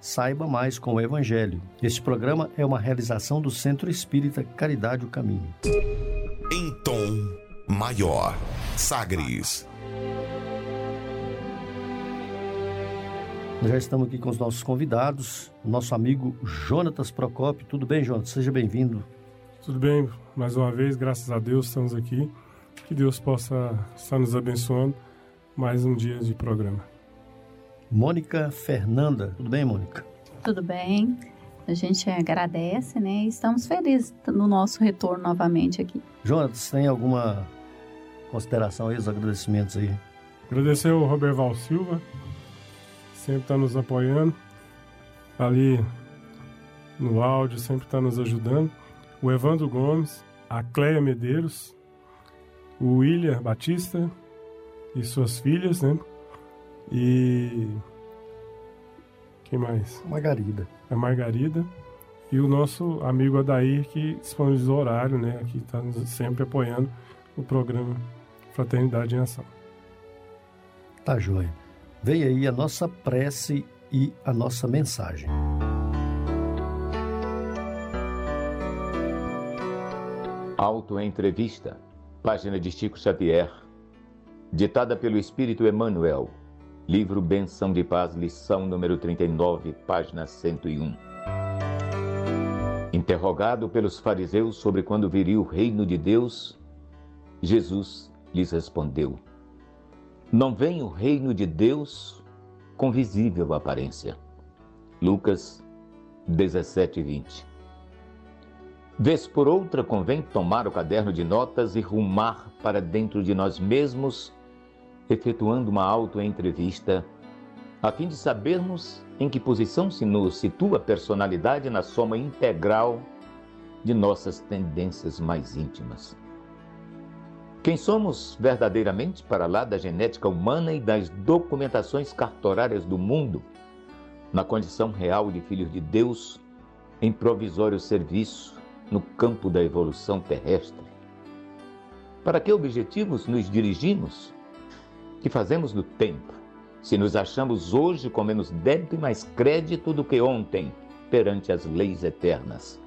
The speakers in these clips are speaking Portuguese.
Saiba mais com o Evangelho. Este programa é uma realização do Centro Espírita Caridade o Caminho. Em tom maior, Sagres. Já estamos aqui com os nossos convidados, nosso amigo Jonatas Procopio. Tudo bem, Jonatas? Seja bem-vindo. Tudo bem, mais uma vez, graças a Deus estamos aqui. Que Deus possa estar nos abençoando mais um dia de programa. Mônica Fernanda. Tudo bem, Mônica? Tudo bem. A gente agradece, né? E estamos felizes no nosso retorno novamente aqui. Jonas, tem alguma consideração aí, os agradecimentos aí? Agradecer ao Roberval Silva, sempre está nos apoiando, ali no áudio, sempre está nos ajudando. O Evandro Gomes, a Cleia Medeiros, o William Batista e suas filhas, né? E. Quem mais? Margarida. A Margarida. E o nosso amigo Adair, que disponibilizou horário, né? Que está sempre apoiando o programa Fraternidade em Ação. Tá joia. Vem aí a nossa prece e a nossa mensagem. Auto-entrevista, página de Chico Xavier, ditada pelo Espírito Emmanuel, Livro Benção de Paz, lição número 39, página 101. Interrogado pelos fariseus sobre quando viria o reino de Deus, Jesus lhes respondeu: Não vem o reino de Deus com visível aparência. Lucas 17, 20. Vez por outra, convém tomar o caderno de notas e rumar para dentro de nós mesmos efetuando uma auto-entrevista, a fim de sabermos em que posição se nos situa a personalidade na soma integral de nossas tendências mais íntimas. Quem somos verdadeiramente para lá da genética humana e das documentações cartorárias do mundo, na condição real de filhos de Deus, em provisório serviço no campo da evolução terrestre? Para que objetivos nos dirigimos? Que fazemos no tempo, se nos achamos hoje com menos débito e mais crédito do que ontem perante as leis eternas.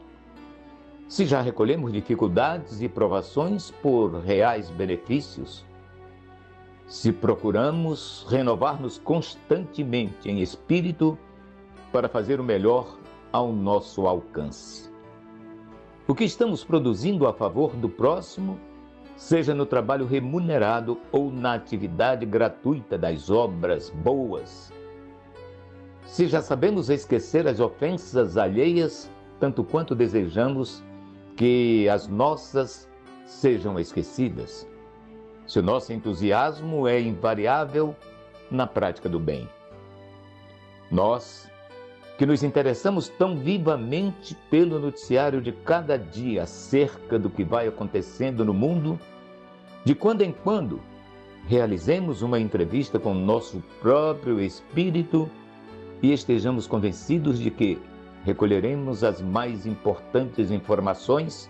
Se já recolhemos dificuldades e provações por reais benefícios, se procuramos renovar-nos constantemente em espírito para fazer o melhor ao nosso alcance. O que estamos produzindo a favor do próximo seja no trabalho remunerado ou na atividade gratuita das obras boas. Se já sabemos esquecer as ofensas alheias, tanto quanto desejamos que as nossas sejam esquecidas. Se o nosso entusiasmo é invariável na prática do bem. Nós, que nos interessamos tão vivamente pelo noticiário de cada dia acerca do que vai acontecendo no mundo, de quando em quando realizemos uma entrevista com nosso próprio espírito e estejamos convencidos de que recolheremos as mais importantes informações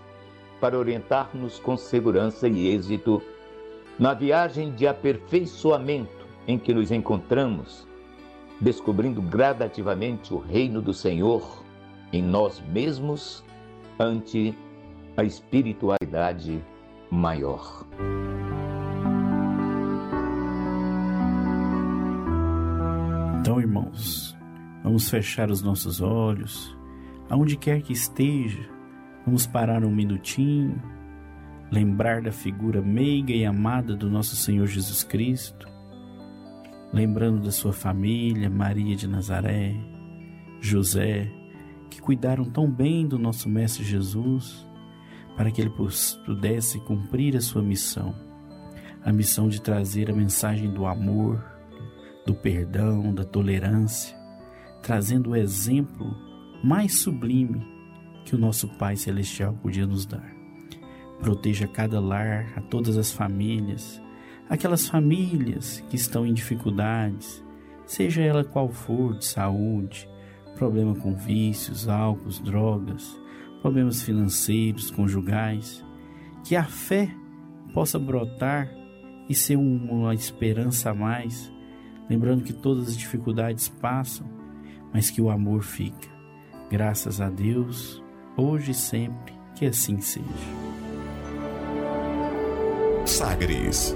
para orientar-nos com segurança e êxito na viagem de aperfeiçoamento em que nos encontramos descobrindo gradativamente o reino do Senhor em nós mesmos ante a espiritualidade maior. Então, irmãos, vamos fechar os nossos olhos, aonde quer que esteja, Vamos parar um minutinho, lembrar da figura meiga e amada do nosso Senhor Jesus Cristo, lembrando da sua família, Maria de Nazaré, José, que cuidaram tão bem do nosso Mestre Jesus, para que ele pudesse cumprir a sua missão a missão de trazer a mensagem do amor, do perdão, da tolerância, trazendo o exemplo mais sublime que o nosso Pai Celestial podia nos dar. Proteja cada lar, a todas as famílias, aquelas famílias que estão em dificuldades, seja ela qual for, de saúde, problema com vícios, álcools, drogas, problemas financeiros, conjugais, que a fé possa brotar e ser uma esperança a mais, lembrando que todas as dificuldades passam, mas que o amor fica. Graças a Deus, hoje e sempre, que assim seja. Sagres.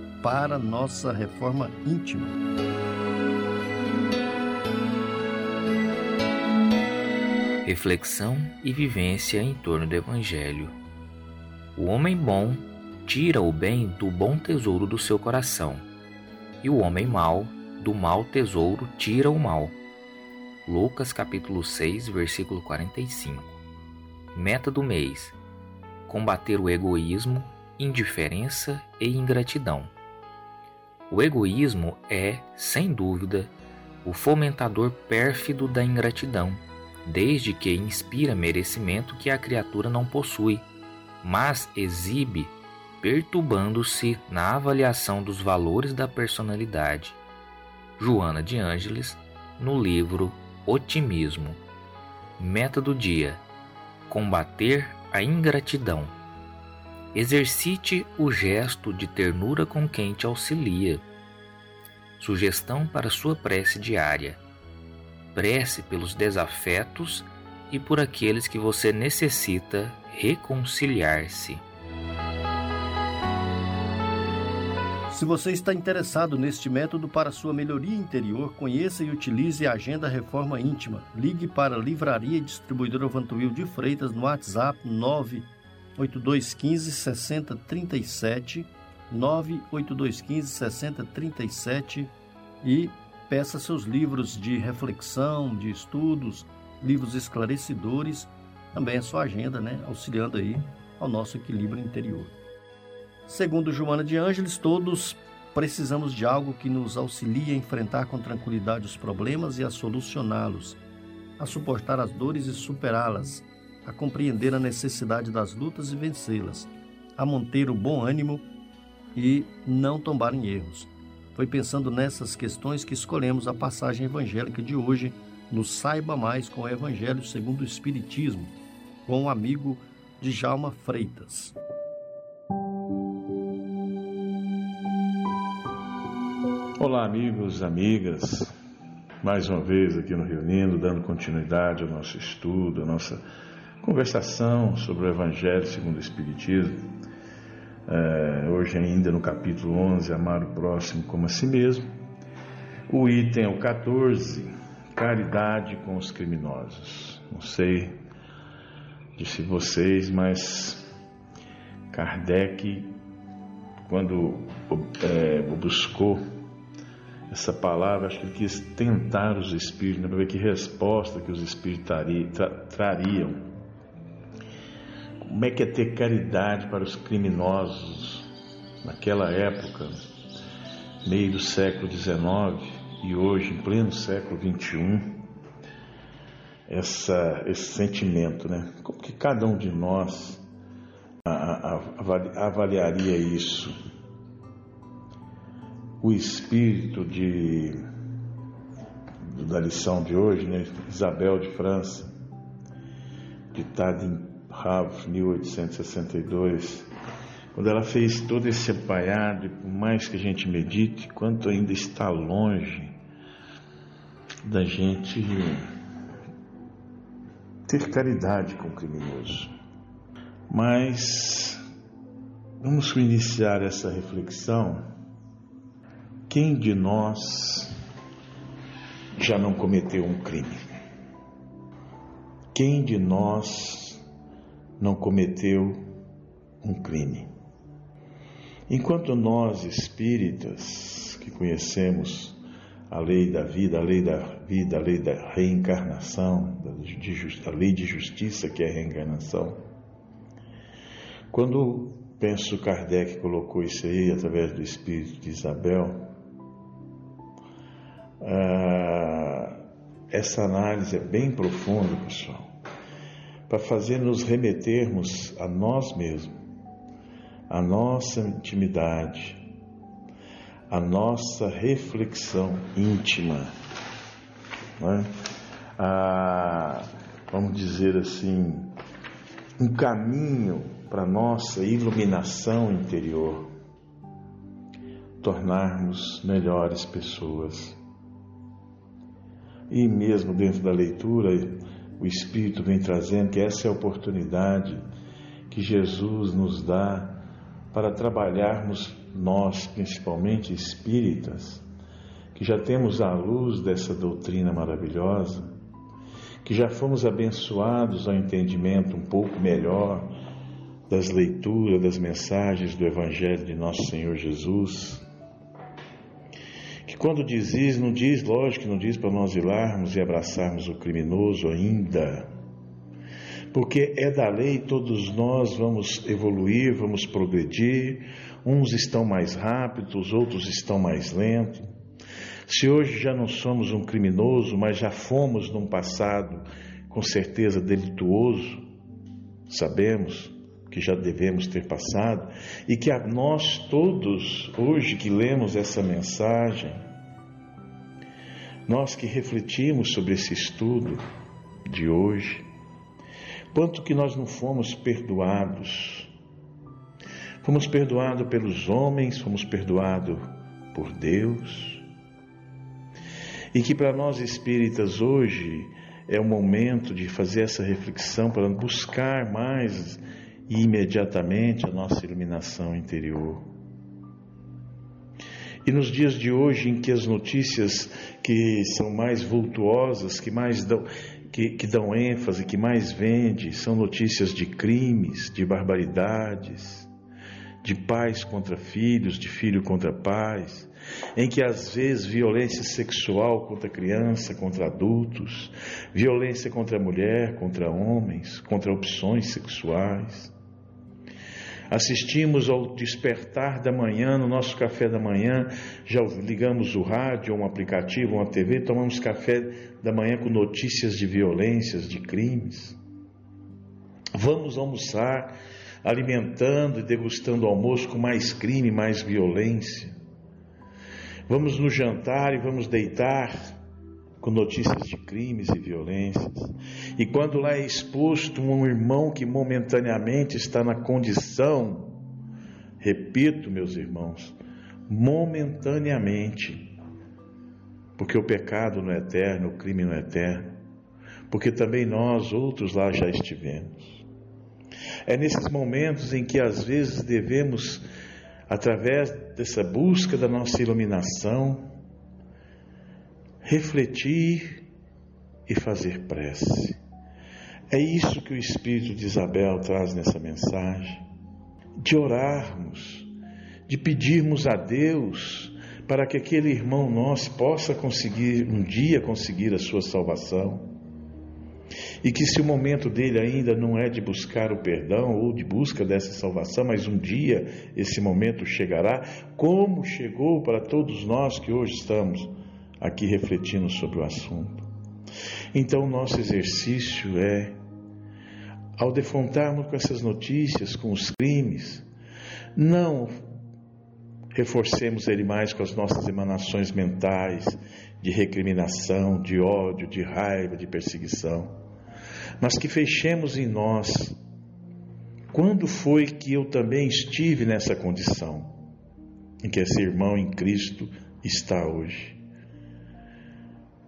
para nossa reforma íntima. Reflexão e vivência em torno do Evangelho. O homem bom tira o bem do bom tesouro do seu coração, e o homem mau, do mau tesouro, tira o mal. Lucas capítulo 6, versículo 45. Meta do mês: combater o egoísmo, indiferença e ingratidão. O egoísmo é, sem dúvida, o fomentador pérfido da ingratidão, desde que inspira merecimento que a criatura não possui, mas exibe perturbando-se na avaliação dos valores da personalidade. Joana de Ângeles, no livro Otimismo. Meta do dia: combater a ingratidão. Exercite o gesto de ternura com quem te auxilia. Sugestão para sua prece diária: prece pelos desafetos e por aqueles que você necessita reconciliar-se. Se você está interessado neste método para sua melhoria interior, conheça e utilize a Agenda Reforma Íntima. Ligue para a Livraria e Distribuidora Vantuil de Freitas no WhatsApp 98215 6037 98215 6037 e peça seus livros de reflexão, de estudos, livros esclarecedores, também a sua agenda, né, auxiliando aí ao nosso equilíbrio interior. Segundo Joana de Ângeles, todos precisamos de algo que nos auxilie a enfrentar com tranquilidade os problemas e a solucioná-los, a suportar as dores e superá-las, a compreender a necessidade das lutas e vencê-las, a manter o bom ânimo e não tombar em erros. Foi pensando nessas questões que escolhemos a passagem evangélica de hoje no Saiba Mais com o Evangelho segundo o Espiritismo, com o amigo Djalma Freitas. Olá, amigos, amigas. Mais uma vez aqui no Reunindo, dando continuidade ao nosso estudo, à nossa conversação sobre o Evangelho segundo o Espiritismo. É, hoje, ainda no capítulo 11, Amar o Próximo como a Si Mesmo. O item é o 14, Caridade com os Criminosos. Não sei disse vocês, mas Kardec, quando é, buscou essa palavra, acho que ele quis tentar os espíritos, né, para ver que resposta que os espíritos tra trariam. Como é que é ter caridade para os criminosos naquela época, meio do século XIX e hoje, em pleno século XXI? Essa, esse sentimento, né? Como que cada um de nós avaliaria isso? o espírito de, da lição de hoje, né? Isabel de França, ditada em Rav, 1862, quando ela fez todo esse apanhado, e por mais que a gente medite, quanto ainda está longe da gente ter caridade com o criminoso. Mas vamos iniciar essa reflexão. Quem de nós já não cometeu um crime? Quem de nós não cometeu um crime? Enquanto nós espíritas que conhecemos a lei da vida, a lei da vida, a lei da reencarnação, a lei de justiça que é a reencarnação. Quando penso Kardec colocou isso aí através do espírito de Isabel, ah, essa análise é bem profunda, pessoal, para fazer nos remetermos a nós mesmos, a nossa intimidade, a nossa reflexão íntima. Né? A, vamos dizer assim, um caminho para nossa iluminação interior, tornarmos melhores pessoas. E mesmo dentro da leitura, o Espírito vem trazendo que essa é a oportunidade que Jesus nos dá para trabalharmos nós, principalmente espíritas, que já temos a luz dessa doutrina maravilhosa, que já fomos abençoados ao entendimento um pouco melhor das leituras, das mensagens do Evangelho de nosso Senhor Jesus, quando diz isso, não diz, lógico que não diz para nós irmos e abraçarmos o criminoso ainda, porque é da lei, todos nós vamos evoluir, vamos progredir, uns estão mais rápidos, outros estão mais lentos. Se hoje já não somos um criminoso, mas já fomos num passado com certeza delituoso, sabemos que já devemos ter passado. E que a nós todos, hoje que lemos essa mensagem, nós que refletimos sobre esse estudo de hoje, Quanto que nós não fomos perdoados? Fomos perdoados pelos homens, fomos perdoados por Deus. E que para nós espíritas hoje é o momento de fazer essa reflexão para buscar mais e imediatamente a nossa iluminação interior. E nos dias de hoje, em que as notícias que são mais vultuosas, que mais dão, que, que dão ênfase, que mais vende, são notícias de crimes, de barbaridades, de pais contra filhos, de filho contra pais, em que às vezes violência sexual contra criança, contra adultos, violência contra mulher, contra homens, contra opções sexuais. Assistimos ao despertar da manhã, no nosso café da manhã, já ligamos o rádio, um aplicativo, uma TV, tomamos café da manhã com notícias de violências, de crimes. Vamos almoçar alimentando e degustando o almoço com mais crime, mais violência. Vamos no jantar e vamos deitar com notícias de crimes e violências. E quando lá é exposto um irmão que momentaneamente está na condição, repito, meus irmãos, momentaneamente, porque o pecado não é eterno, o crime não é eterno, porque também nós outros lá já estivemos. É nesses momentos em que às vezes devemos, através dessa busca da nossa iluminação, refletir e fazer prece. É isso que o Espírito de Isabel traz nessa mensagem. De orarmos, de pedirmos a Deus para que aquele irmão nosso possa conseguir, um dia conseguir a sua salvação. E que se o momento dele ainda não é de buscar o perdão ou de busca dessa salvação, mas um dia esse momento chegará, como chegou para todos nós que hoje estamos aqui refletindo sobre o assunto. Então, nosso exercício é, ao defrontarmos com essas notícias, com os crimes, não reforcemos ele mais com as nossas emanações mentais de recriminação, de ódio, de raiva, de perseguição, mas que fechemos em nós Quando foi que eu também estive nessa condição em que esse irmão em Cristo está hoje?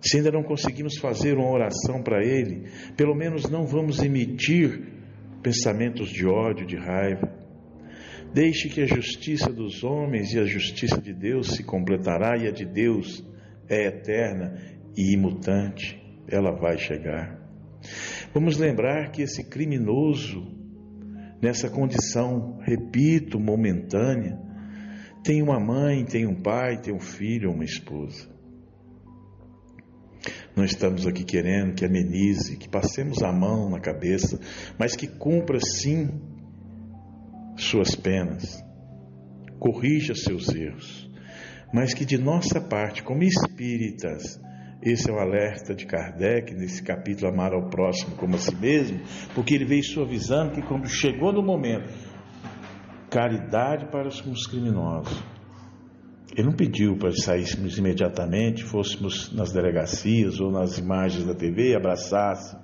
Se ainda não conseguimos fazer uma oração para ele, pelo menos não vamos emitir pensamentos de ódio, de raiva. Deixe que a justiça dos homens e a justiça de Deus se completará e a de Deus é eterna e imutante. Ela vai chegar. Vamos lembrar que esse criminoso, nessa condição, repito, momentânea, tem uma mãe, tem um pai, tem um filho, uma esposa. Não estamos aqui querendo que amenize, que passemos a mão na cabeça, mas que cumpra sim suas penas, corrija seus erros, mas que de nossa parte, como espíritas, esse é o alerta de Kardec nesse capítulo Amar ao Próximo como a si mesmo, porque ele veio suavizando que quando chegou no momento, caridade para os criminosos, ele não pediu para saíssemos imediatamente, fôssemos nas delegacias ou nas imagens da TV e abraçasse.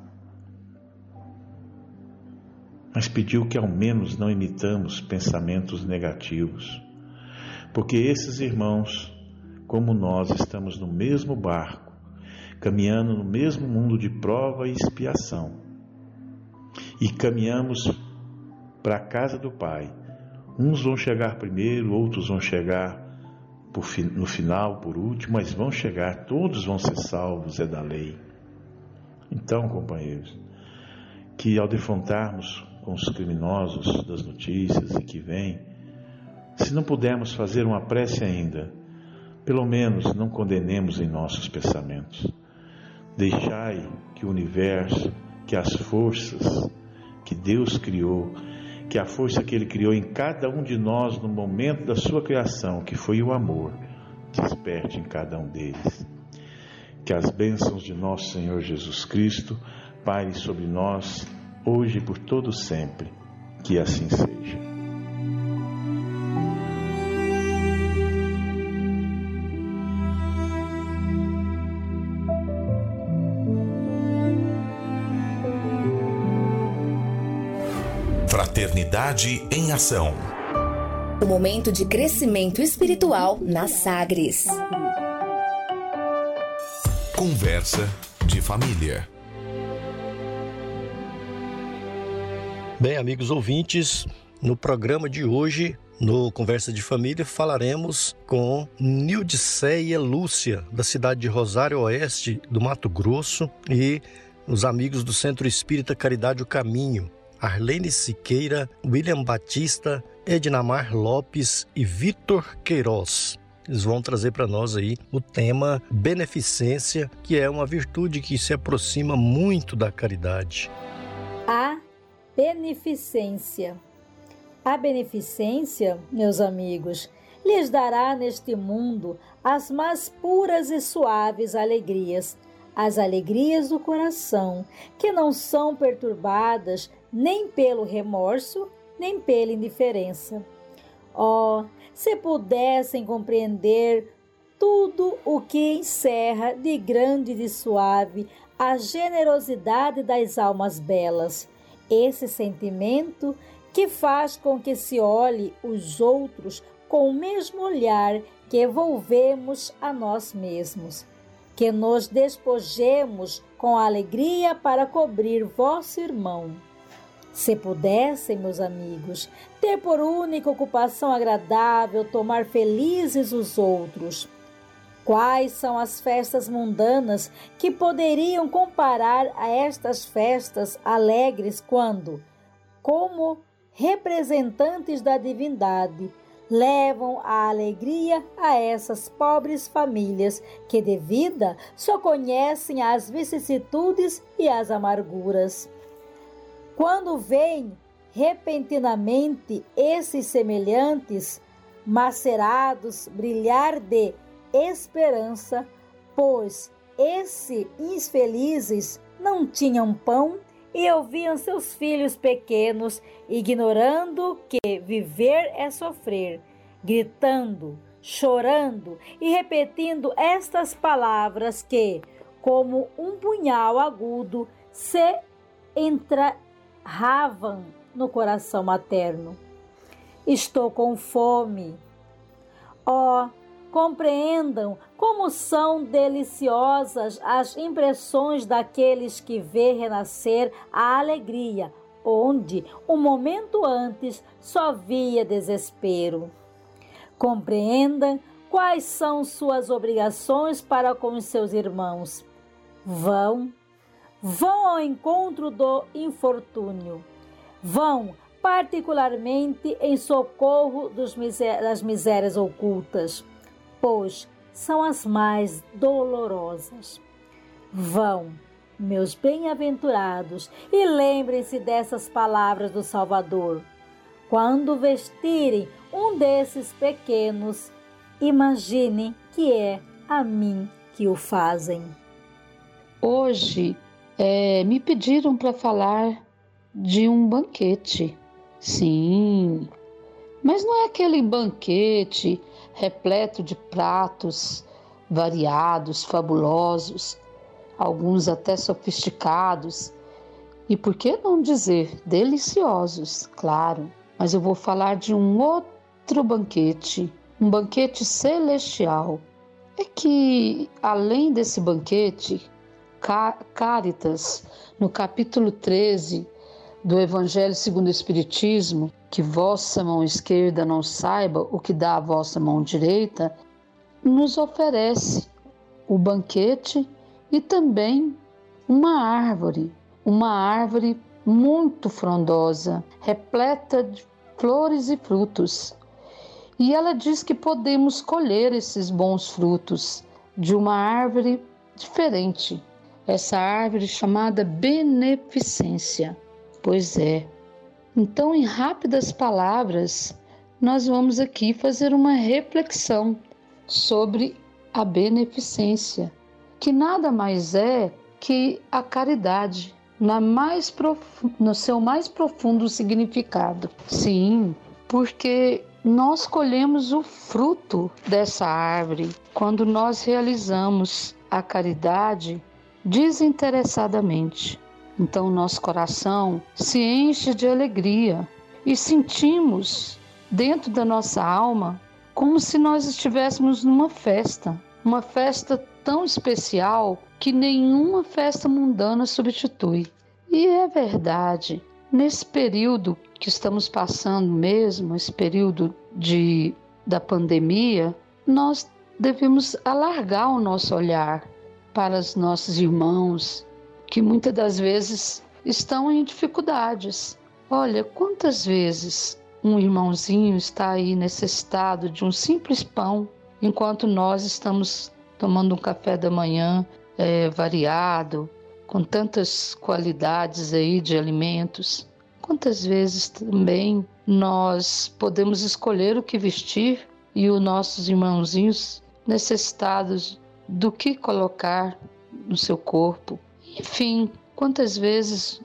Mas pediu que ao menos não imitamos pensamentos negativos. Porque esses irmãos, como nós, estamos no mesmo barco, caminhando no mesmo mundo de prova e expiação. E caminhamos para a casa do Pai. Uns vão chegar primeiro, outros vão chegar no final, por último, mas vão chegar, todos vão ser salvos, é da lei. Então, companheiros, que ao defrontarmos com os criminosos das notícias e que vêm, se não pudermos fazer uma prece ainda, pelo menos não condenemos em nossos pensamentos. Deixai que o universo, que as forças que Deus criou, que a força que Ele criou em cada um de nós no momento da sua criação, que foi o amor, desperte em cada um deles. Que as bênçãos de nosso Senhor Jesus Cristo pairem sobre nós, hoje e por todo sempre. Que assim seja. Fraternidade em Ação. O momento de crescimento espiritual na Sagres. Conversa de família. Bem, amigos ouvintes, no programa de hoje, no Conversa de Família, falaremos com Nildiceia Lúcia, da cidade de Rosário Oeste, do Mato Grosso, e os amigos do Centro Espírita Caridade o Caminho, Arlene Siqueira, William Batista, Ednamar Lopes e Vitor Queiroz. Eles vão trazer para nós aí o tema beneficência, que é uma virtude que se aproxima muito da caridade. A beneficência. A beneficência, meus amigos, lhes dará neste mundo as mais puras e suaves alegrias, as alegrias do coração, que não são perturbadas nem pelo remorso, nem pela indiferença. Oh, se pudessem compreender tudo o que encerra de grande e de suave a generosidade das almas belas, esse sentimento que faz com que se olhe os outros com o mesmo olhar que evolvemos a nós mesmos, que nos despojemos com alegria para cobrir vosso irmão se pudessem, meus amigos, ter por única ocupação agradável tomar felizes os outros, quais são as festas mundanas que poderiam comparar a estas festas alegres quando, como representantes da divindade, levam a alegria a essas pobres famílias que de vida só conhecem as vicissitudes e as amarguras. Quando vêm repentinamente esses semelhantes, macerados, brilhar de esperança, pois esses infelizes não tinham pão e ouviam seus filhos pequenos, ignorando que viver é sofrer, gritando, chorando e repetindo estas palavras que, como um punhal agudo, se entra ravam no coração materno. Estou com fome. Ó, oh, compreendam como são deliciosas as impressões daqueles que vê renascer a alegria, onde um momento antes só via desespero. Compreendam quais são suas obrigações para com seus irmãos. Vão, vão ao encontro do infortúnio. Vão particularmente em socorro das misérias ocultas, pois são as mais dolorosas. Vão, meus bem-aventurados, e lembrem-se dessas palavras do Salvador. Quando vestirem um desses pequenos, imagine que é a mim que o fazem. Hoje é, me pediram para falar de um banquete. Sim, mas não é aquele banquete repleto de pratos variados, fabulosos, alguns até sofisticados e por que não dizer deliciosos, claro. Mas eu vou falar de um outro banquete, um banquete celestial. É que além desse banquete, Caritas, no capítulo 13, do Evangelho segundo o Espiritismo, que vossa mão esquerda não saiba o que dá a vossa mão direita, nos oferece o banquete e também uma árvore, uma árvore muito frondosa, repleta de flores e frutos. E ela diz que podemos colher esses bons frutos de uma árvore diferente, essa árvore chamada beneficência. Pois é. Então, em rápidas palavras, nós vamos aqui fazer uma reflexão sobre a beneficência, que nada mais é que a caridade na mais no seu mais profundo significado. Sim, porque nós colhemos o fruto dessa árvore quando nós realizamos a caridade desinteressadamente. Então nosso coração se enche de alegria e sentimos dentro da nossa alma como se nós estivéssemos numa festa, uma festa tão especial que nenhuma festa mundana substitui. E é verdade, nesse período que estamos passando mesmo, esse período de da pandemia, nós devemos alargar o nosso olhar para os nossos irmãos, que muitas das vezes estão em dificuldades. Olha, quantas vezes um irmãozinho está aí necessitado de um simples pão, enquanto nós estamos tomando um café da manhã é, variado, com tantas qualidades aí de alimentos. Quantas vezes também nós podemos escolher o que vestir e os nossos irmãozinhos necessitados do que colocar no seu corpo, enfim, quantas vezes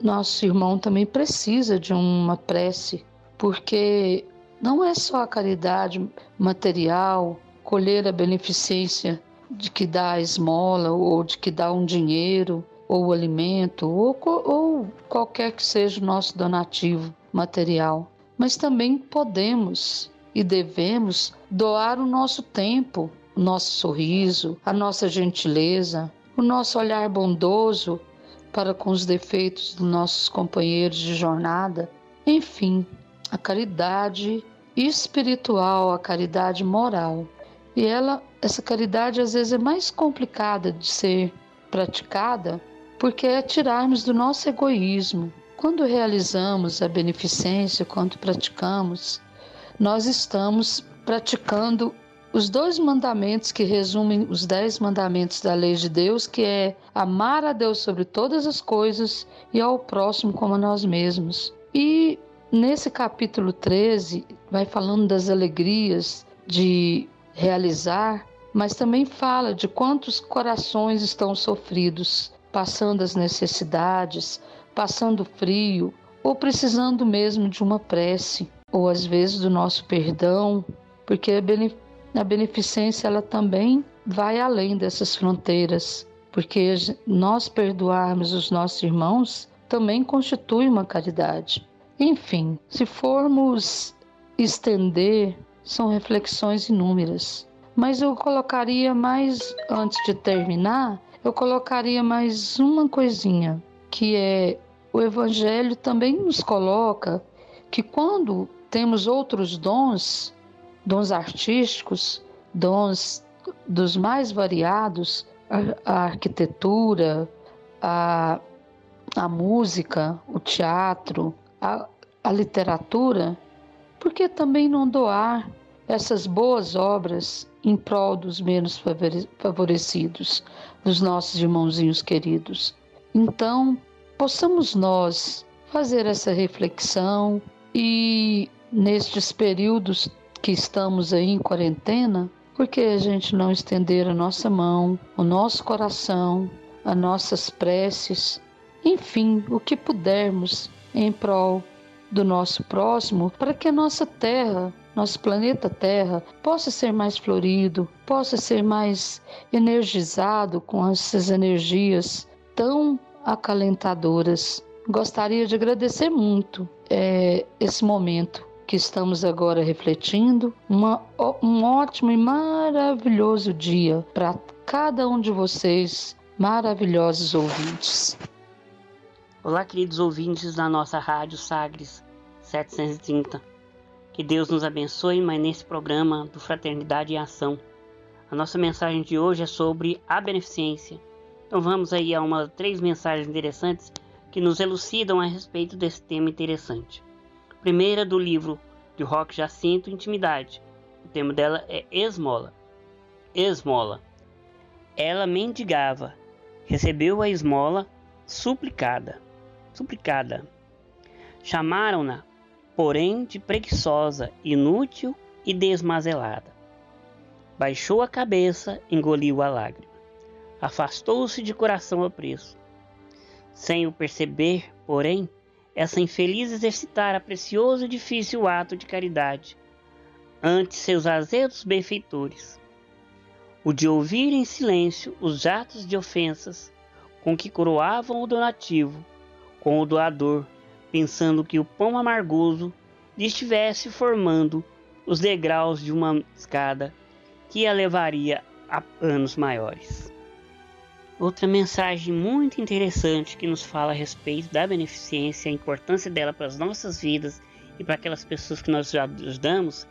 nosso irmão também precisa de uma prece, porque não é só a caridade material, colher a beneficência de que dá a esmola ou de que dá um dinheiro ou alimento ou, ou qualquer que seja o nosso donativo material, mas também podemos e devemos doar o nosso tempo, o nosso sorriso, a nossa gentileza, o nosso olhar bondoso para com os defeitos dos nossos companheiros de jornada, enfim, a caridade espiritual, a caridade moral. E ela, essa caridade às vezes é mais complicada de ser praticada porque é tirarmos do nosso egoísmo. Quando realizamos a beneficência, quando praticamos, nós estamos praticando os dois mandamentos que resumem os dez mandamentos da lei de Deus, que é amar a Deus sobre todas as coisas e ao próximo como a nós mesmos. E nesse capítulo 13 vai falando das alegrias de realizar, mas também fala de quantos corações estão sofridos, passando as necessidades, passando frio, ou precisando mesmo de uma prece, ou às vezes do nosso perdão, porque é a beneficência ela também vai além dessas fronteiras, porque nós perdoarmos os nossos irmãos também constitui uma caridade. Enfim, se formos estender, são reflexões inúmeras. Mas eu colocaria mais, antes de terminar, eu colocaria mais uma coisinha, que é o Evangelho também nos coloca que quando temos outros dons, dons artísticos, dons dos mais variados, a, a arquitetura, a, a música, o teatro, a, a literatura, por que também não doar essas boas obras em prol dos menos favorecidos, dos nossos irmãozinhos queridos? Então, possamos nós fazer essa reflexão e nestes períodos que estamos aí em quarentena, por que a gente não estender a nossa mão, o nosso coração, as nossas preces, enfim, o que pudermos em prol do nosso próximo, para que a nossa terra, nosso planeta Terra, possa ser mais florido, possa ser mais energizado com essas energias tão acalentadoras. Gostaria de agradecer muito é, esse momento que estamos agora refletindo. Uma, um ótimo e maravilhoso dia para cada um de vocês, maravilhosos ouvintes. Olá, queridos ouvintes da nossa Rádio Sagres 730. Que Deus nos abençoe, mas nesse programa do Fraternidade e Ação. A nossa mensagem de hoje é sobre a beneficência. Então vamos aí a uma três mensagens interessantes que nos elucidam a respeito desse tema interessante. Primeira do livro de Rock Jacinto Intimidade. O tema dela é esmola. Esmola. Ela mendigava, recebeu a esmola suplicada. Suplicada. Chamaram-na, porém, de preguiçosa, inútil e desmazelada. Baixou a cabeça, engoliu a lágrima. Afastou-se de coração apreço. Sem o perceber, porém, essa infeliz exercitara precioso e difícil ato de caridade ante seus azedos benfeitores. O de ouvir em silêncio os atos de ofensas com que coroavam o donativo, com o doador, pensando que o pão amargoso lhe estivesse formando os degraus de uma escada que a levaria a anos maiores. Outra mensagem muito interessante que nos fala a respeito da beneficência, a importância dela para as nossas vidas e para aquelas pessoas que nós já ajudamos,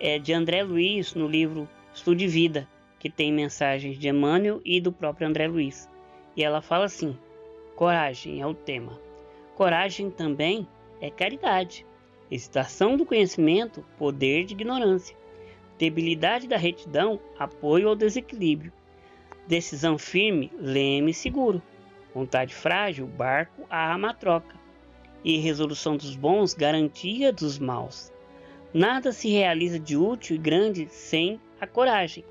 é de André Luiz no livro Estude Vida, que tem mensagens de Emmanuel e do próprio André Luiz. E ela fala assim: coragem é o tema. Coragem também é caridade, excitação do conhecimento, poder de ignorância, debilidade da retidão, apoio ao desequilíbrio Decisão firme, leme seguro. Vontade frágil, barco à matroca. E resolução dos bons, garantia dos maus. Nada se realiza de útil e grande sem a coragem.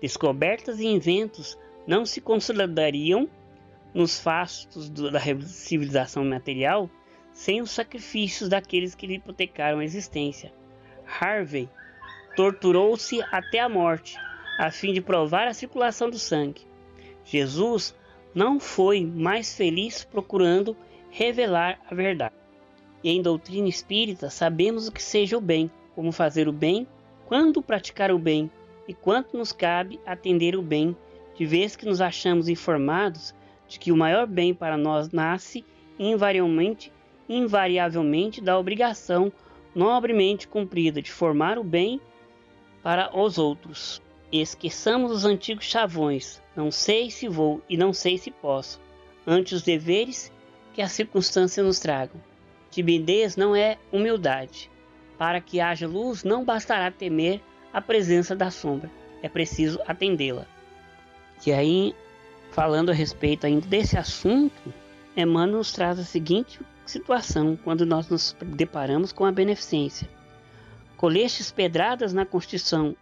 Descobertas e inventos não se consolidariam nos fastos da civilização material sem os sacrifícios daqueles que lhe hipotecaram a existência. Harvey torturou-se até a morte a fim de provar a circulação do sangue. Jesus não foi mais feliz procurando revelar a verdade. E em doutrina espírita sabemos o que seja o bem, como fazer o bem, quando praticar o bem e quanto nos cabe atender o bem, de vez que nos achamos informados de que o maior bem para nós nasce invariavelmente, invariavelmente da obrigação nobremente cumprida de formar o bem para os outros. Esqueçamos os antigos chavões, não sei se vou e não sei se posso, ante os deveres que as circunstâncias nos tragam. Timidez não é humildade. Para que haja luz, não bastará temer a presença da sombra, é preciso atendê-la. E aí, falando a respeito ainda desse assunto, Emmanuel nos traz a seguinte situação quando nós nos deparamos com a beneficência. Colestes pedradas na Constituição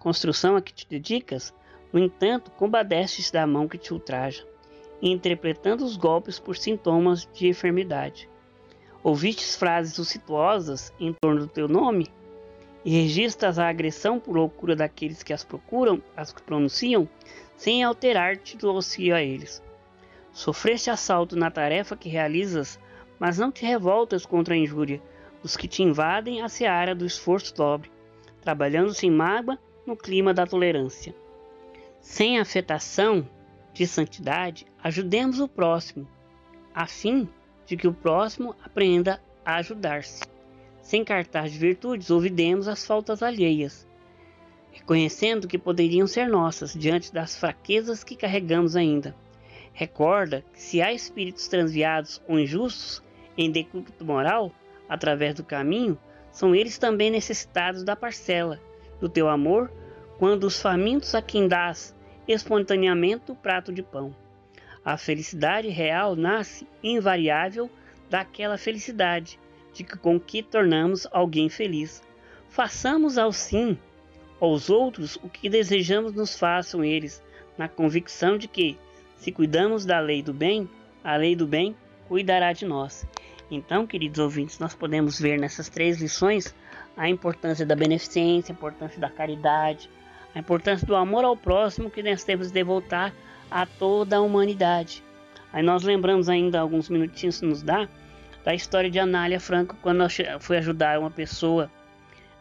construção a que te dedicas, no entanto, compadeceste da mão que te ultraja, interpretando os golpes por sintomas de enfermidade. Ouvistes frases suscituosas em torno do teu nome, e registras a agressão por loucura daqueles que as procuram, as que pronunciam, sem alterar-te do auxílio a eles. Sofreste assalto na tarefa que realizas, mas não te revoltas contra a injúria dos que te invadem a seara do esforço dobre, trabalhando sem mágoa no clima da tolerância. Sem afetação de santidade, ajudemos o próximo, a fim de que o próximo aprenda a ajudar-se. Sem cartaz de virtudes, ouvidemos as faltas alheias, reconhecendo que poderiam ser nossas diante das fraquezas que carregamos ainda. Recorda que se há espíritos transviados ou injustos em decúbito moral, através do caminho, são eles também necessitados da parcela do teu amor, quando os famintos a quem dás espontaneamente o prato de pão. A felicidade real nasce invariável daquela felicidade de que com que tornamos alguém feliz. Façamos ao sim aos outros o que desejamos nos façam eles, na convicção de que, se cuidamos da lei do bem, a lei do bem cuidará de nós. Então, queridos ouvintes, nós podemos ver nessas três lições a importância da beneficência, a importância da caridade, a importância do amor ao próximo que nós temos de voltar a toda a humanidade. Aí nós lembramos ainda alguns minutinhos nos dá da história de Anália Franco quando foi ajudar uma pessoa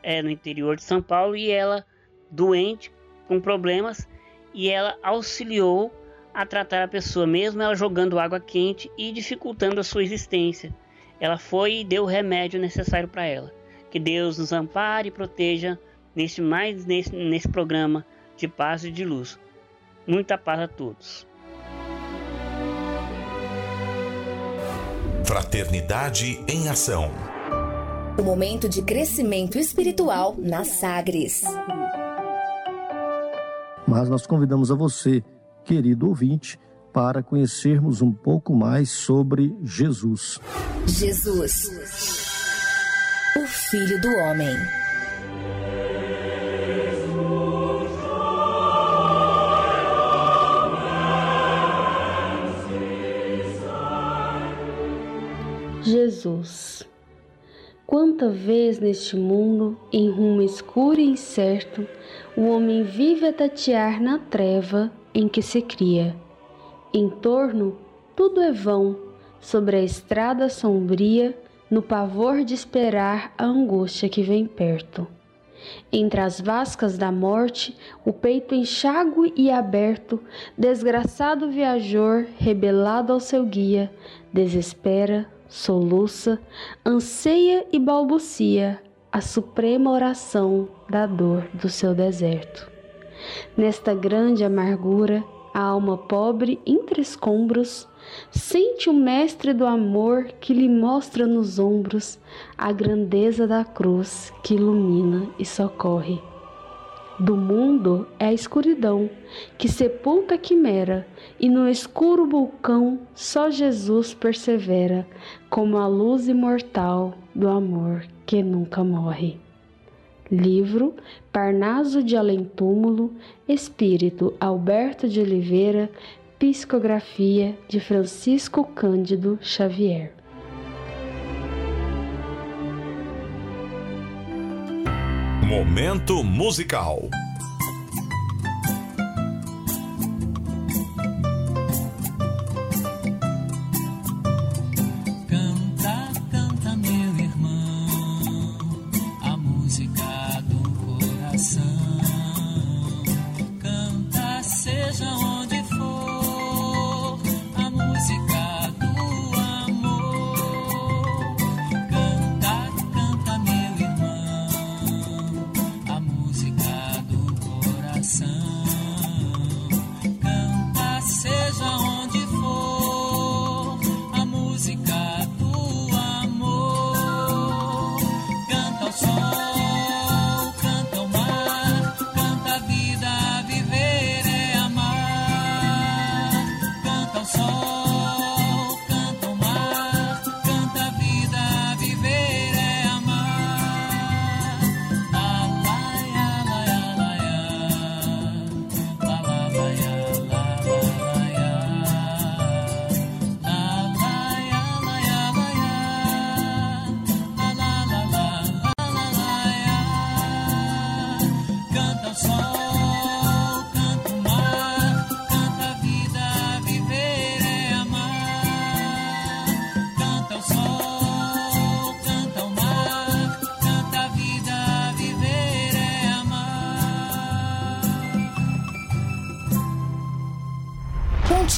é, no interior de São Paulo e ela doente com problemas e ela auxiliou a tratar a pessoa mesmo ela jogando água quente e dificultando a sua existência. Ela foi e deu o remédio necessário para ela. Que Deus nos ampare e proteja nesse mais nesse, nesse programa de paz e de luz. Muita paz a todos. Fraternidade em Ação. O momento de crescimento espiritual na Sagres. Mas nós convidamos a você, querido ouvinte, para conhecermos um pouco mais sobre Jesus. Jesus, o Filho do Homem. Jesus. Quanta vez neste mundo, em rumo escuro e incerto, o homem vive a tatear na treva em que se cria. Em torno, tudo é vão, sobre a estrada sombria, no pavor de esperar a angústia que vem perto. Entre as vascas da morte, o peito enxágue e aberto, desgraçado viajor, rebelado ao seu guia, desespera, soluça, anseia e balbucia a suprema oração da dor do seu deserto. Nesta grande amargura, a alma pobre entre escombros sente o mestre do amor que lhe mostra nos ombros a grandeza da cruz que ilumina e socorre. Do mundo é a escuridão que sepulta a quimera, e no escuro vulcão só Jesus persevera, como a luz imortal do amor que nunca morre. Livro Parnaso de Além Túmulo, Espírito Alberto de Oliveira, Psicografia de Francisco Cândido Xavier. Momento musical.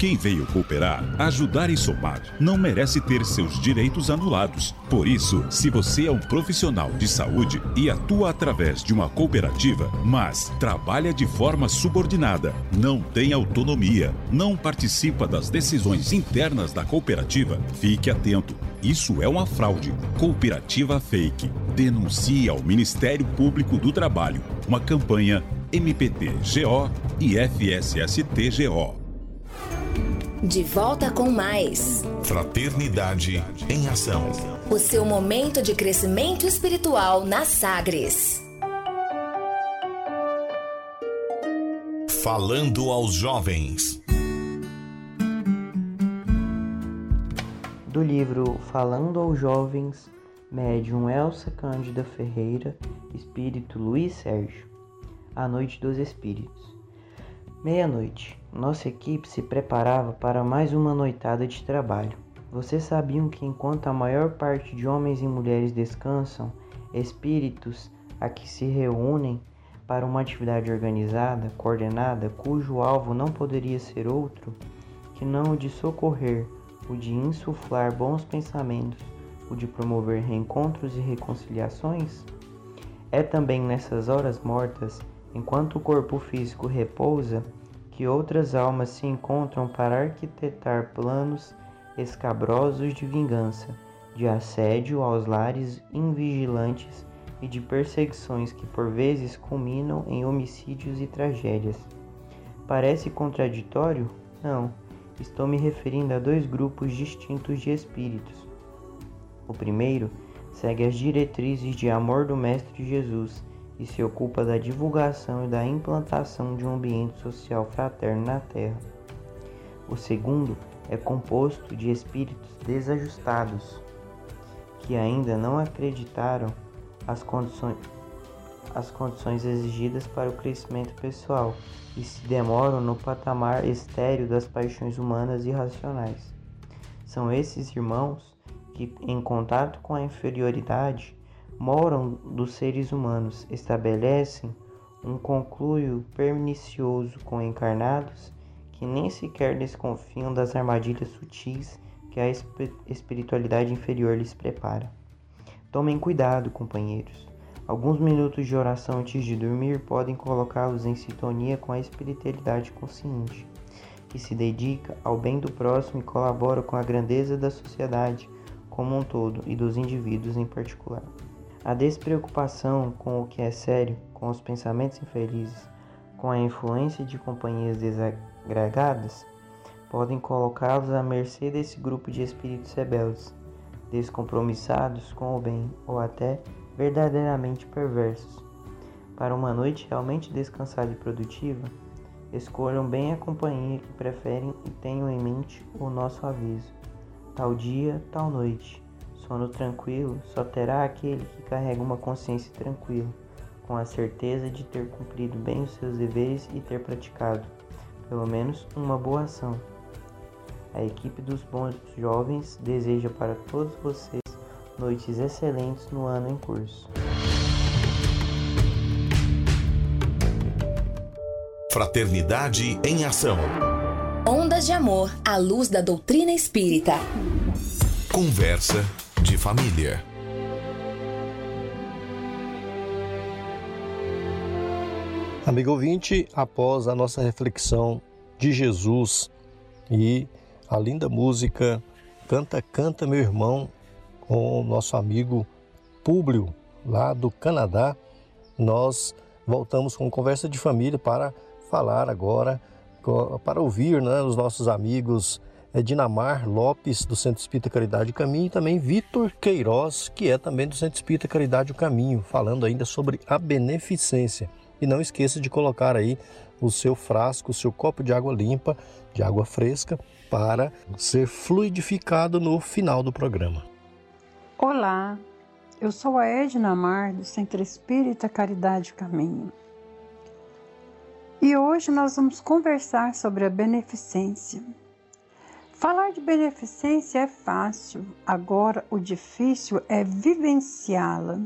Quem veio cooperar, ajudar e somar não merece ter seus direitos anulados. Por isso, se você é um profissional de saúde e atua através de uma cooperativa, mas trabalha de forma subordinada, não tem autonomia, não participa das decisões internas da cooperativa, fique atento. Isso é uma fraude. Cooperativa Fake. Denuncie ao Ministério Público do Trabalho. Uma campanha MPT-GO e FSST-GO. De volta com mais. Fraternidade em Ação. O seu momento de crescimento espiritual na Sagres. Falando aos jovens. Do livro Falando aos Jovens, médium Elsa Cândida Ferreira, espírito Luiz Sérgio. A Noite dos Espíritos. Meia-noite. Nossa equipe se preparava para mais uma noitada de trabalho. Vocês sabiam que enquanto a maior parte de homens e mulheres descansam, espíritos aqui se reúnem para uma atividade organizada, coordenada, cujo alvo não poderia ser outro que não o de socorrer, o de insuflar bons pensamentos, o de promover reencontros e reconciliações? É também nessas horas mortas enquanto o corpo físico repousa, que outras almas se encontram para arquitetar planos escabrosos de vingança, de assédio aos lares invigilantes e de perseguições que por vezes culminam em homicídios e tragédias. Parece contraditório? Não. Estou me referindo a dois grupos distintos de espíritos. O primeiro segue as diretrizes de amor do Mestre Jesus e se ocupa da divulgação e da implantação de um ambiente social fraterno na Terra. O segundo é composto de espíritos desajustados, que ainda não acreditaram as condições, as condições exigidas para o crescimento pessoal e se demoram no patamar estéreo das paixões humanas e racionais. São esses irmãos que, em contato com a inferioridade, moram dos seres humanos, estabelecem um concluio pernicioso com encarnados que nem sequer desconfiam das armadilhas sutis que a espiritualidade inferior lhes prepara. Tomem cuidado, companheiros. Alguns minutos de oração antes de dormir podem colocá-los em sintonia com a espiritualidade consciente, que se dedica ao bem do próximo e colabora com a grandeza da sociedade como um todo e dos indivíduos em particular. A despreocupação com o que é sério, com os pensamentos infelizes, com a influência de companhias desagregadas, podem colocá-los à mercê desse grupo de espíritos rebeldes, descompromissados com o bem ou até verdadeiramente perversos. Para uma noite realmente descansada e produtiva, escolham bem a companhia que preferem e tenham em mente o nosso aviso. Tal dia, tal noite Sono tranquilo só terá aquele que carrega uma consciência tranquila, com a certeza de ter cumprido bem os seus deveres e ter praticado, pelo menos, uma boa ação. A equipe dos bons jovens deseja para todos vocês noites excelentes no ano em curso. Fraternidade em Ação. Ondas de Amor à luz da doutrina espírita. Conversa de família. Amigo ouvinte, após a nossa reflexão de Jesus e a linda música Canta, Canta, meu irmão, com o nosso amigo Públio, lá do Canadá, nós voltamos com conversa de família para falar agora, para ouvir né, os nossos amigos Dinamar Lopes, do Centro Espírita Caridade e Caminho, e também Vitor Queiroz, que é também do Centro Espírita Caridade e Caminho, falando ainda sobre a beneficência. E não esqueça de colocar aí o seu frasco, o seu copo de água limpa, de água fresca, para ser fluidificado no final do programa. Olá, eu sou a Edna Mar, do Centro Espírita Caridade Caminho. E hoje nós vamos conversar sobre a beneficência. Falar de beneficência é fácil, agora o difícil é vivenciá-la.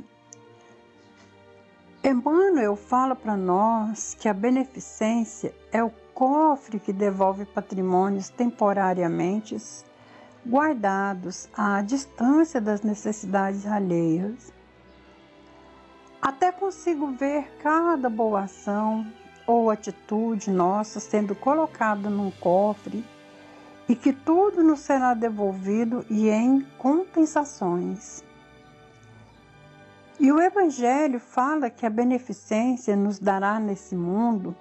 Emmanuel fala para nós que a beneficência é o cofre que devolve patrimônios temporariamente guardados à distância das necessidades alheias. Até consigo ver cada boa ação ou atitude nossa sendo colocada num cofre e que tudo nos será devolvido e em compensações. E o Evangelho fala que a beneficência nos dará nesse mundo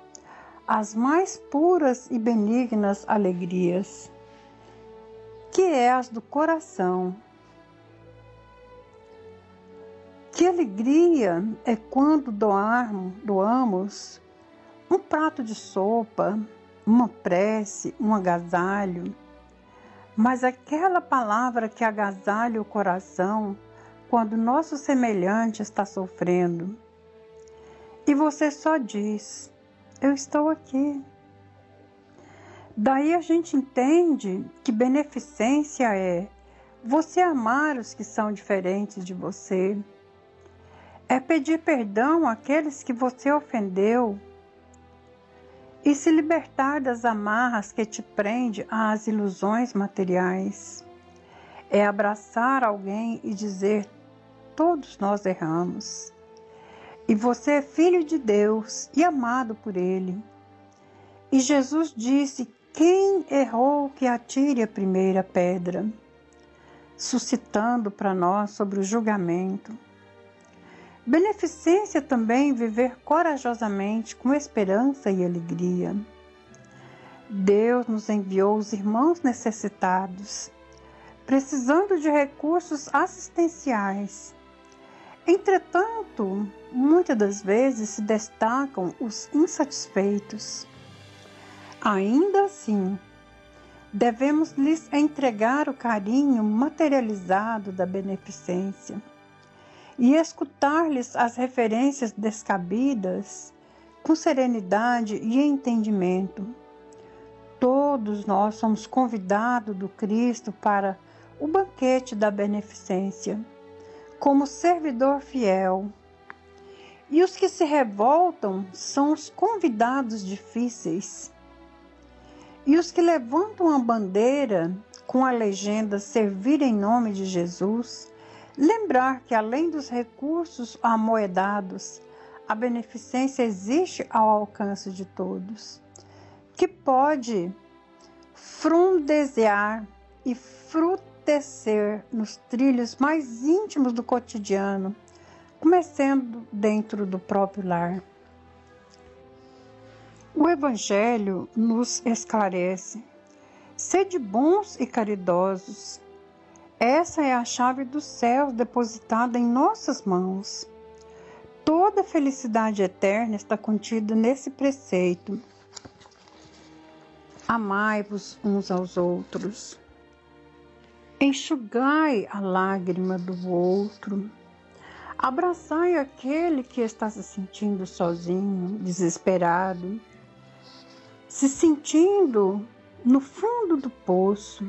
as mais puras e benignas alegrias, que é as do coração. Que alegria é quando doarmos, doamos um prato de sopa, uma prece, um agasalho, mas aquela palavra que agasalha o coração quando nosso semelhante está sofrendo. E você só diz: Eu estou aqui. Daí a gente entende que beneficência é você amar os que são diferentes de você, é pedir perdão àqueles que você ofendeu e se libertar das amarras que te prende às ilusões materiais. É abraçar alguém e dizer: todos nós erramos. E você é filho de Deus e amado por Ele. E Jesus disse: Quem errou que atire a primeira pedra? Suscitando para nós sobre o julgamento. Beneficência também viver corajosamente com esperança e alegria. Deus nos enviou os irmãos necessitados, precisando de recursos assistenciais. Entretanto, muitas das vezes se destacam os insatisfeitos. Ainda assim, devemos lhes entregar o carinho materializado da beneficência e escutar-lhes as referências descabidas com serenidade e entendimento. Todos nós somos convidados do Cristo para o banquete da beneficência, como servidor fiel. E os que se revoltam são os convidados difíceis. E os que levantam a bandeira com a legenda Servir em nome de Jesus Lembrar que, além dos recursos amoedados, a beneficência existe ao alcance de todos, que pode frondesear e frutecer nos trilhos mais íntimos do cotidiano, começando dentro do próprio lar. O Evangelho nos esclarece: sede bons e caridosos, essa é a chave do céu depositada em nossas mãos. Toda felicidade eterna está contida nesse preceito. Amai-vos uns aos outros. Enxugai a lágrima do outro. Abraçai aquele que está se sentindo sozinho, desesperado, se sentindo no fundo do poço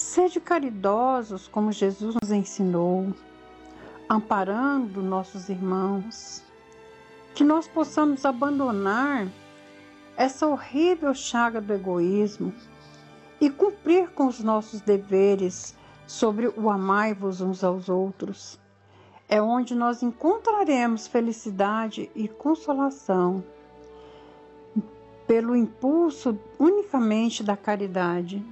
Sede caridosos como Jesus nos ensinou, amparando nossos irmãos. Que nós possamos abandonar essa horrível chaga do egoísmo e cumprir com os nossos deveres sobre o amai-vos uns aos outros. É onde nós encontraremos felicidade e consolação pelo impulso unicamente da caridade.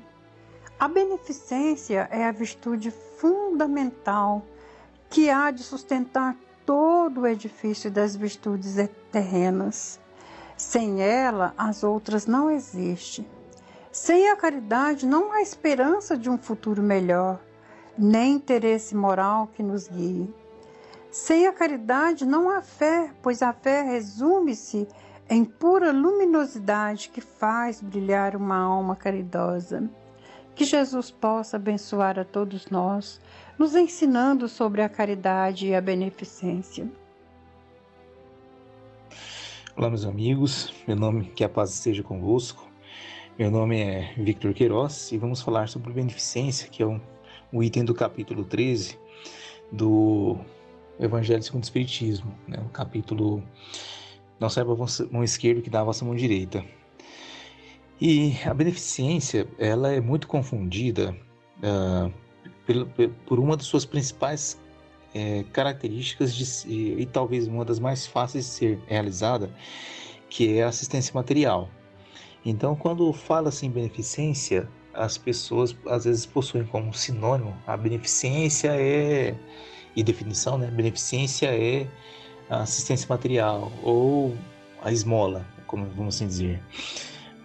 A beneficência é a virtude fundamental que há de sustentar todo o edifício das virtudes terrenas. Sem ela, as outras não existem. Sem a caridade, não há esperança de um futuro melhor, nem interesse moral que nos guie. Sem a caridade, não há fé, pois a fé resume-se em pura luminosidade que faz brilhar uma alma caridosa. Que Jesus possa abençoar a todos nós, nos ensinando sobre a caridade e a beneficência. Olá, meus amigos. Meu nome, que a paz esteja convosco. Meu nome é Victor Queiroz e vamos falar sobre beneficência, que é um, um item do capítulo 13 do Evangelho segundo o Espiritismo, né? o capítulo Não saiba a mão esquerda que dá a vossa mão direita. E a beneficência, ela é muito confundida uh, por uma das suas principais é, características de, e, e, talvez uma das mais fáceis de ser realizada, que é a assistência material. Então, quando fala-se em beneficência, as pessoas às vezes possuem como sinônimo a beneficência é e definição, né? Beneficência é assistência material ou a esmola, como vamos assim dizer.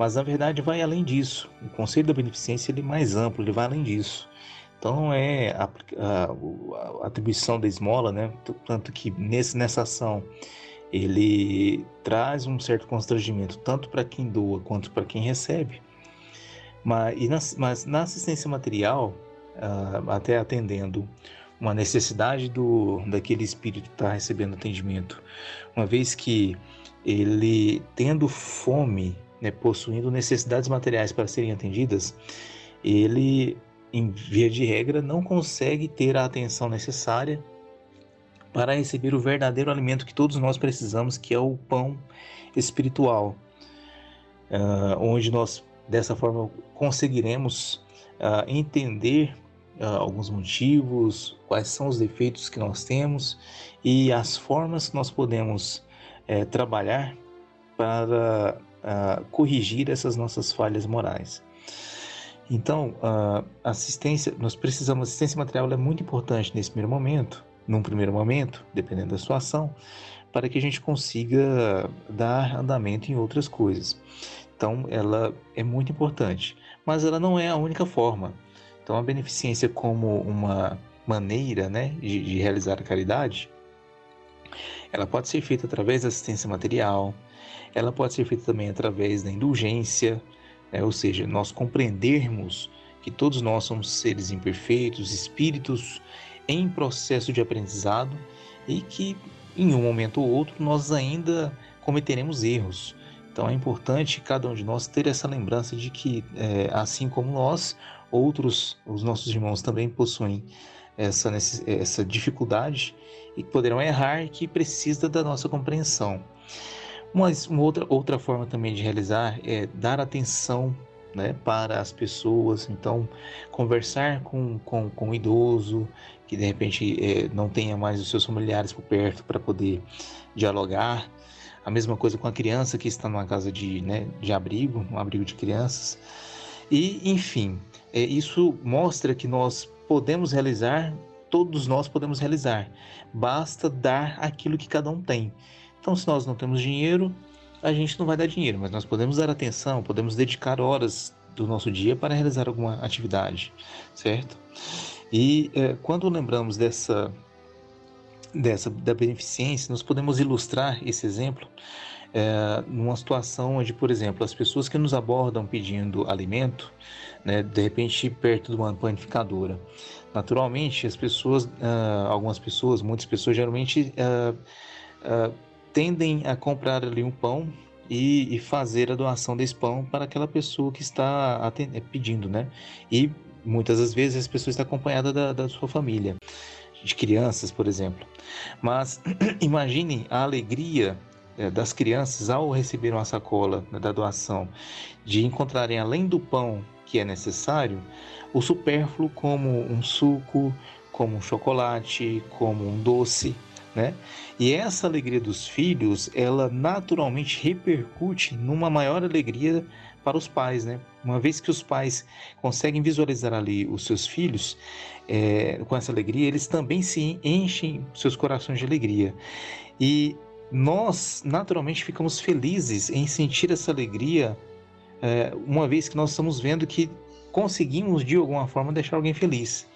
Mas na verdade vai além disso. O conceito da beneficência ele é mais amplo, ele vai além disso. Então é a, a, a atribuição da esmola, né? Tanto que nesse, nessa ação ele traz um certo constrangimento tanto para quem doa quanto para quem recebe. Mas, na, mas na assistência material, uh, até atendendo uma necessidade do daquele espírito que está recebendo atendimento, uma vez que ele tendo fome né, possuindo necessidades materiais para serem atendidas, ele, em via de regra, não consegue ter a atenção necessária para receber o verdadeiro alimento que todos nós precisamos, que é o pão espiritual, uh, onde nós, dessa forma, conseguiremos uh, entender uh, alguns motivos, quais são os defeitos que nós temos e as formas que nós podemos eh, trabalhar para uh, corrigir essas nossas falhas morais. Então, uh, assistência, nós precisamos assistência material é muito importante nesse primeiro momento, num primeiro momento, dependendo da situação, para que a gente consiga dar andamento em outras coisas. Então, ela é muito importante, mas ela não é a única forma. Então, a beneficência como uma maneira, né, de, de realizar a caridade, ela pode ser feita através da assistência material, ela pode ser feita também através da indulgência, né? ou seja, nós compreendermos que todos nós somos seres imperfeitos, espíritos em processo de aprendizado e que em um momento ou outro nós ainda cometeremos erros. Então é importante cada um de nós ter essa lembrança de que, é, assim como nós, outros, os nossos irmãos também possuem essa, essa dificuldade e poderão errar que precisa da nossa compreensão. Mas uma outra, outra forma também de realizar é dar atenção né, para as pessoas. Então, conversar com, com, com idoso que de repente é, não tenha mais os seus familiares por perto para poder dialogar. A mesma coisa com a criança que está numa casa de, né, de abrigo, um abrigo de crianças. E, enfim, é, isso mostra que nós podemos realizar, todos nós podemos realizar. Basta dar aquilo que cada um tem. Então, se nós não temos dinheiro, a gente não vai dar dinheiro, mas nós podemos dar atenção, podemos dedicar horas do nosso dia para realizar alguma atividade, certo? E é, quando lembramos dessa, dessa da beneficência, nós podemos ilustrar esse exemplo é, numa situação onde, por exemplo, as pessoas que nos abordam pedindo alimento, né, de repente perto de uma panificadora, naturalmente as pessoas, uh, algumas pessoas, muitas pessoas geralmente uh, uh, tendem a comprar ali um pão e, e, fazer a doação desse pão para aquela pessoa que está é, pedindo, né? E muitas das vezes essa pessoa está acompanhada da, da sua família, de crianças, por exemplo. Mas imaginem a alegria das crianças ao receber uma sacola né, da doação, de encontrarem além do pão que é necessário, o supérfluo como um suco, como um chocolate, como um doce, né? E essa alegria dos filhos, ela naturalmente repercute numa maior alegria para os pais, né? Uma vez que os pais conseguem visualizar ali os seus filhos é, com essa alegria, eles também se enchem seus corações de alegria. E nós naturalmente ficamos felizes em sentir essa alegria, é, uma vez que nós estamos vendo que conseguimos de alguma forma deixar alguém feliz.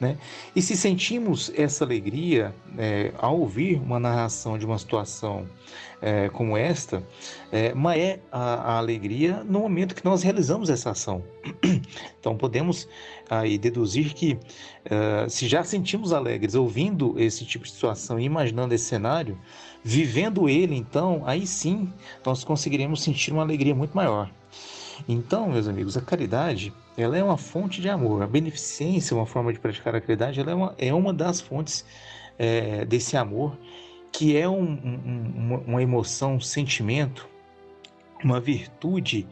Né? E se sentimos essa alegria é, ao ouvir uma narração de uma situação é, como esta, é, mas é a, a, alegria no momento que nós realizamos essa ação. Então podemos aí deduzir que uh, se já sentimos alegres ouvindo esse tipo de situação e imaginando esse cenário, vivendo ele, então, aí sim nós conseguiremos sentir uma alegria muito maior. Então, meus amigos, a caridade ela é uma fonte de amor. A beneficência, uma forma de praticar a caridade, ela é uma, é uma das fontes é, desse amor, que é um, um, uma, uma emoção, um sentimento, uma virtude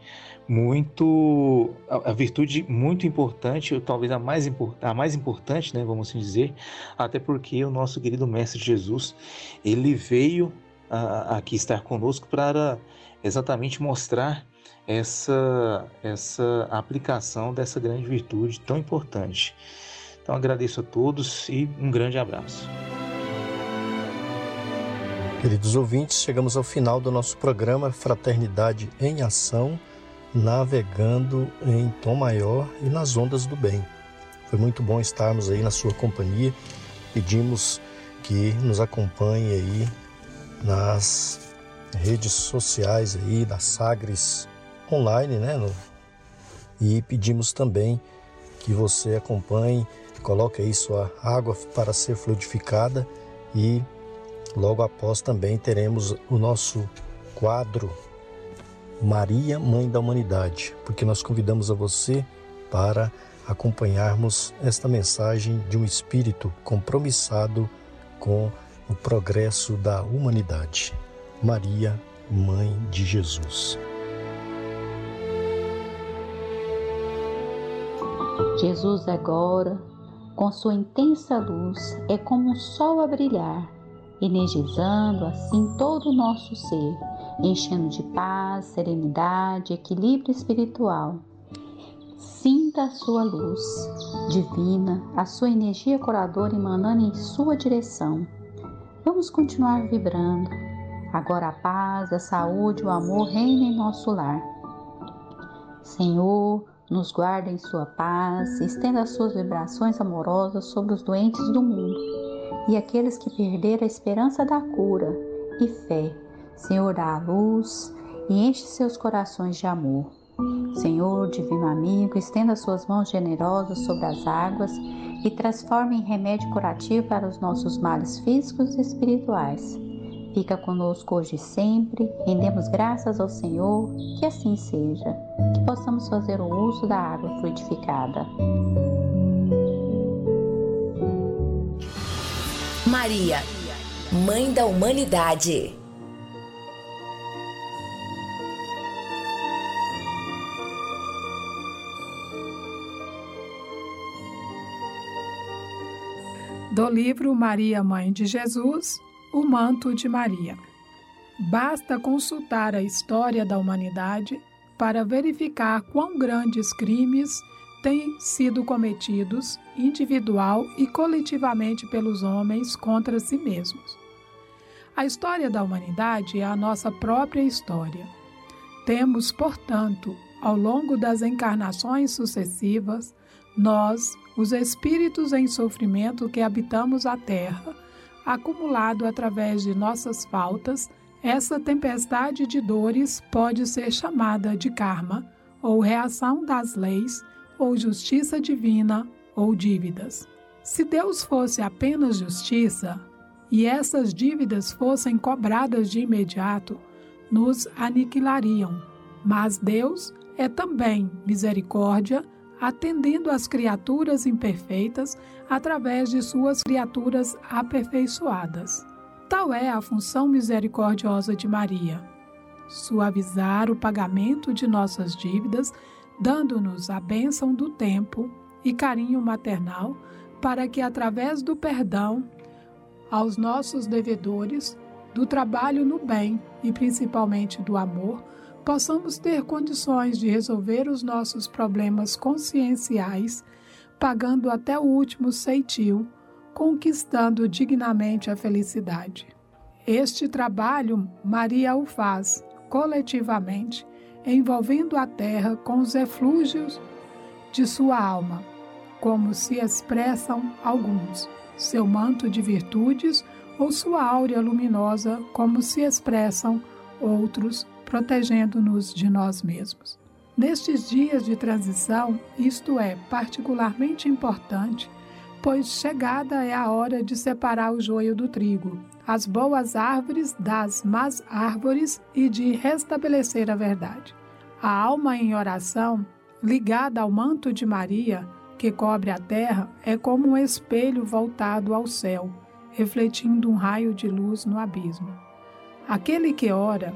muito a, a, virtude muito importante, ou talvez a mais, a mais importante, né, vamos assim dizer, até porque o nosso querido mestre Jesus, ele veio aqui estar conosco para exatamente mostrar essa, essa aplicação dessa grande virtude tão importante. Então agradeço a todos e um grande abraço. Queridos ouvintes, chegamos ao final do nosso programa Fraternidade em Ação, navegando em tom maior e nas ondas do bem. Foi muito bom estarmos aí na sua companhia. Pedimos que nos acompanhe aí nas redes sociais aí da Sagres online, né? E pedimos também que você acompanhe, coloque aí sua água para ser fluidificada e logo após também teremos o nosso quadro Maria, Mãe da Humanidade, porque nós convidamos a você para acompanharmos esta mensagem de um espírito compromissado com o progresso da humanidade. Maria, Mãe de Jesus. Jesus agora, com sua intensa luz, é como um sol a brilhar, energizando assim todo o nosso ser, enchendo de paz, serenidade, equilíbrio espiritual. Sinta a sua luz divina, a sua energia curadora emanando em sua direção. Vamos continuar vibrando. Agora a paz, a saúde, o amor reina em nosso lar. Senhor, nos guarda em sua paz, estenda as suas vibrações amorosas sobre os doentes do mundo e aqueles que perderam a esperança da cura e fé. Senhor, dá a luz e enche seus corações de amor. Senhor, divino amigo, estenda suas mãos generosas sobre as águas e transforme em remédio curativo para os nossos males físicos e espirituais. Fica conosco hoje e sempre, rendemos graças ao Senhor, que assim seja, que possamos fazer o uso da água fluidificada. Maria, Mãe da Humanidade. Do livro Maria, Mãe de Jesus, o manto de Maria. Basta consultar a história da humanidade para verificar quão grandes crimes têm sido cometidos individual e coletivamente pelos homens contra si mesmos. A história da humanidade é a nossa própria história. Temos, portanto, ao longo das encarnações sucessivas, nós, os espíritos em sofrimento que habitamos a Terra, acumulado através de nossas faltas, essa tempestade de dores pode ser chamada de karma, ou reação das leis, ou justiça divina, ou dívidas. Se Deus fosse apenas justiça, e essas dívidas fossem cobradas de imediato, nos aniquilariam. Mas Deus é também misericórdia, atendendo às criaturas imperfeitas através de suas criaturas aperfeiçoadas. Tal é a função misericordiosa de Maria: suavizar o pagamento de nossas dívidas, dando-nos a bênção do tempo e carinho maternal para que, através do perdão aos nossos devedores, do trabalho no bem e principalmente do amor, possamos ter condições de resolver os nossos problemas conscienciais, pagando até o último ceitil, conquistando dignamente a felicidade. Este trabalho Maria o faz coletivamente, envolvendo a terra com os eflúgios de sua alma, como se expressam alguns, seu manto de virtudes ou sua áurea luminosa, como se expressam outros, protegendo-nos de nós mesmos. Nestes dias de transição, isto é particularmente importante, pois chegada é a hora de separar o joio do trigo, as boas árvores das más árvores e de restabelecer a verdade. A alma em oração, ligada ao manto de Maria, que cobre a terra, é como um espelho voltado ao céu, refletindo um raio de luz no abismo. Aquele que ora,